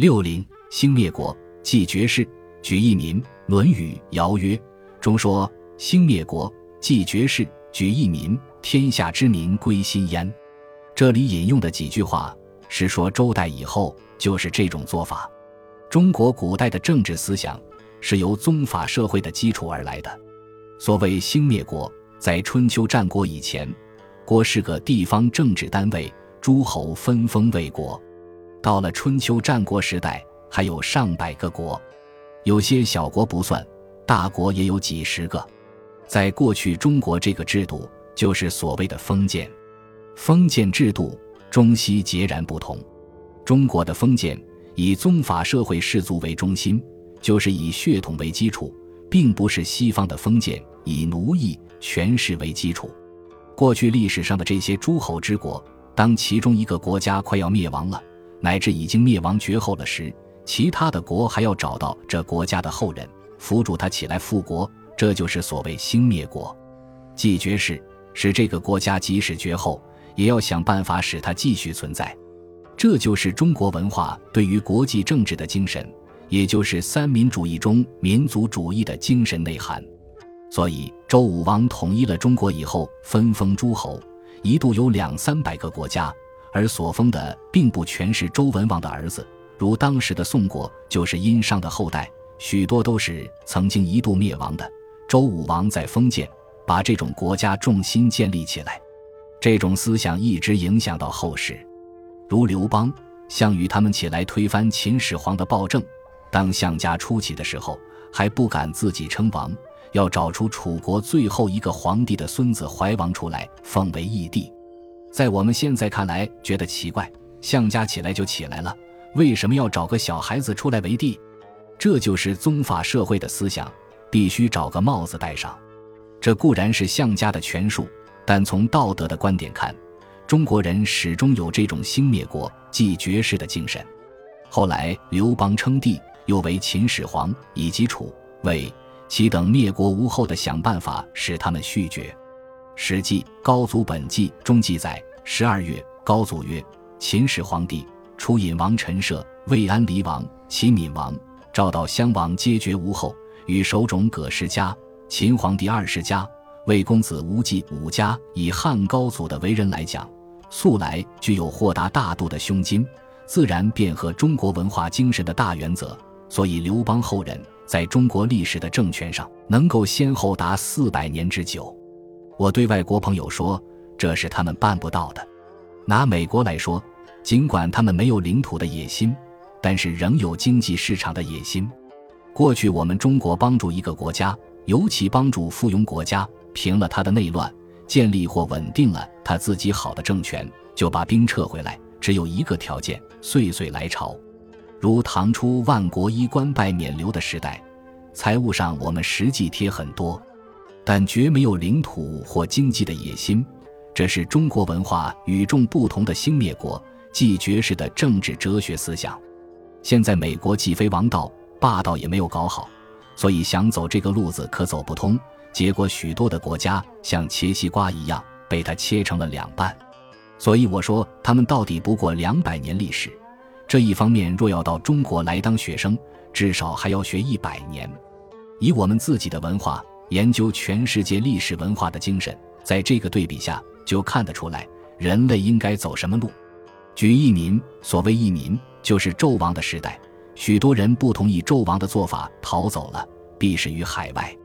六零兴灭国，继绝世，举一民。《论语·尧曰》中说：“兴灭国，继绝世，举一民，天下之民归心焉。”这里引用的几句话是说周代以后就是这种做法。中国古代的政治思想是由宗法社会的基础而来的。所谓兴灭国，在春秋战国以前，国是个地方政治单位，诸侯分封为国。到了春秋战国时代，还有上百个国，有些小国不算，大国也有几十个。在过去中国，这个制度就是所谓的封建。封建制度中西截然不同。中国的封建以宗法社会氏族为中心，就是以血统为基础，并不是西方的封建以奴役权势为基础。过去历史上的这些诸侯之国，当其中一个国家快要灭亡了。乃至已经灭亡绝后了时，其他的国还要找到这国家的后人，扶助他起来复国，这就是所谓兴灭国。继绝世，使这个国家即使绝后，也要想办法使它继续存在。这就是中国文化对于国际政治的精神，也就是三民主义中民族主义的精神内涵。所以，周武王统一了中国以后，分封诸侯，一度有两三百个国家。而所封的并不全是周文王的儿子，如当时的宋国就是殷商的后代，许多都是曾经一度灭亡的。周武王在封建，把这种国家重心建立起来，这种思想一直影响到后世，如刘邦、项羽他们起来推翻秦始皇的暴政。当项家初起的时候，还不敢自己称王，要找出楚国最后一个皇帝的孙子怀王出来奉为义帝。在我们现在看来，觉得奇怪，项家起来就起来了，为什么要找个小孩子出来为帝？这就是宗法社会的思想，必须找个帽子戴上。这固然是项家的权术，但从道德的观点看，中国人始终有这种兴灭国、继绝世的精神。后来刘邦称帝，又为秦始皇以及楚、魏、齐等灭国无后的想办法使他们续绝。《史记·高祖本纪》中记载：十二月，高祖曰：“秦始皇帝初引王陈涉、魏安离王、齐闵王、赵悼襄王皆绝无后，与守冢葛氏家、秦皇帝二世家、魏公子无忌五家，以汉高祖的为人来讲，素来具有豁达大度的胸襟，自然便合中国文化精神的大原则。所以刘邦后人在中国历史的政权上，能够先后达四百年之久。”我对外国朋友说，这是他们办不到的。拿美国来说，尽管他们没有领土的野心，但是仍有经济市场的野心。过去我们中国帮助一个国家，尤其帮助附庸国家，平了他的内乱，建立或稳定了他自己好的政权，就把兵撤回来，只有一个条件：岁岁来朝。如唐初万国衣冠拜冕旒的时代，财务上我们实际贴很多。但绝没有领土或经济的野心，这是中国文化与众不同的兴灭国、继绝世的政治哲学思想。现在美国既非王道，霸道也没有搞好，所以想走这个路子可走不通。结果许多的国家像切西瓜一样被它切成了两半。所以我说，他们到底不过两百年历史。这一方面，若要到中国来当学生，至少还要学一百年。以我们自己的文化。研究全世界历史文化的精神，在这个对比下就看得出来，人类应该走什么路。举一民，所谓一民，就是纣王的时代，许多人不同意纣王的做法，逃走了，避世于海外。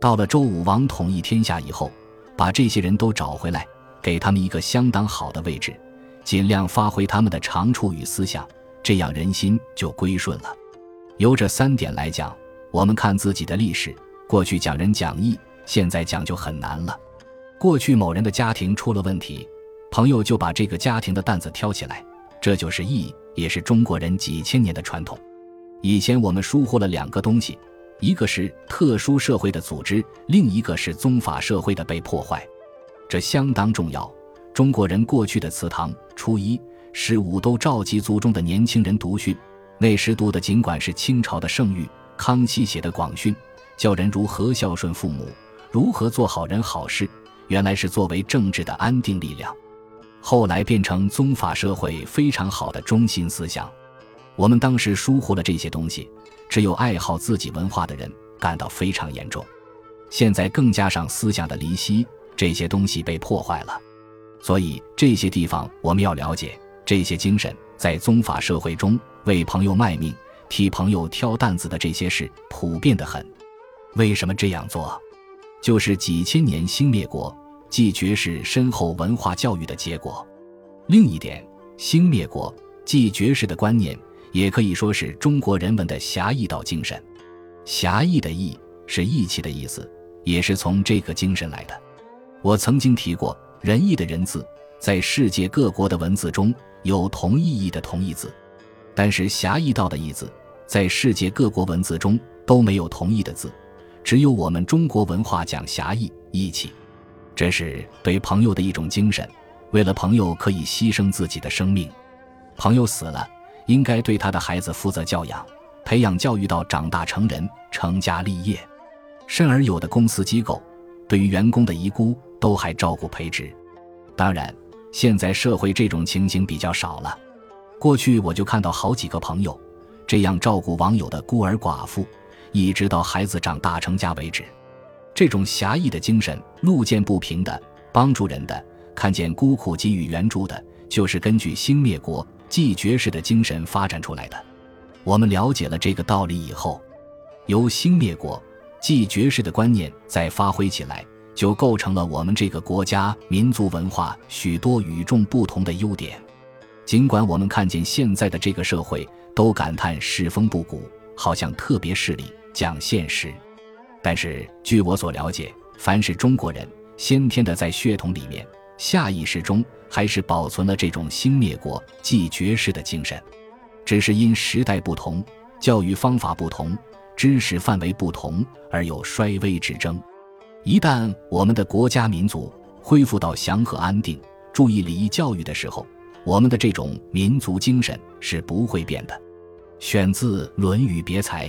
到了周武王统一天下以后，把这些人都找回来，给他们一个相当好的位置，尽量发挥他们的长处与思想，这样人心就归顺了。由这三点来讲，我们看自己的历史。过去讲仁讲义，现在讲就很难了。过去某人的家庭出了问题，朋友就把这个家庭的担子挑起来，这就是义，也是中国人几千年的传统。以前我们疏忽了两个东西，一个是特殊社会的组织，另一个是宗法社会的被破坏，这相当重要。中国人过去的祠堂、初一、十五都召集族中的年轻人读训，那时读的尽管是清朝的圣谕，康熙写的广训。教人如何孝顺父母，如何做好人好事，原来是作为政治的安定力量，后来变成宗法社会非常好的中心思想。我们当时疏忽了这些东西，只有爱好自己文化的人感到非常严重。现在更加上思想的离析，这些东西被破坏了。所以这些地方我们要了解，这些精神在宗法社会中为朋友卖命、替朋友挑担子的这些事普遍的很。为什么这样做？就是几千年兴灭国、继绝世深厚文化教育的结果。另一点，兴灭国、继绝世的观念，也可以说是中国人文的侠义道精神。侠义的义是义气的意思，也是从这个精神来的。我曾经提过，仁义的仁字，在世界各国的文字中有同意义的同义字，但是侠义道的义字，在世界各国文字中都没有同义的字。只有我们中国文化讲侠义义气，这是对朋友的一种精神。为了朋友，可以牺牲自己的生命。朋友死了，应该对他的孩子负责教养，培养教育到长大成人、成家立业。甚而有的公司机构，对于员工的遗孤都还照顾培植。当然，现在社会这种情形比较少了。过去我就看到好几个朋友这样照顾网友的孤儿寡妇。一直到孩子长大成家为止，这种侠义的精神，路见不平的帮助人的，看见孤苦给予援助的，就是根据兴灭国继绝世的精神发展出来的。我们了解了这个道理以后，由兴灭国继绝世的观念再发挥起来，就构成了我们这个国家民族文化许多与众不同的优点。尽管我们看见现在的这个社会，都感叹世风不古，好像特别势利。讲现实，但是据我所了解，凡是中国人，先天的在血统里面、下意识中，还是保存了这种兴灭国、继绝世的精神，只是因时代不同、教育方法不同、知识范围不同而有衰微之争。一旦我们的国家民族恢复到祥和安定、注意礼仪教育的时候，我们的这种民族精神是不会变的。选自《论语别裁》。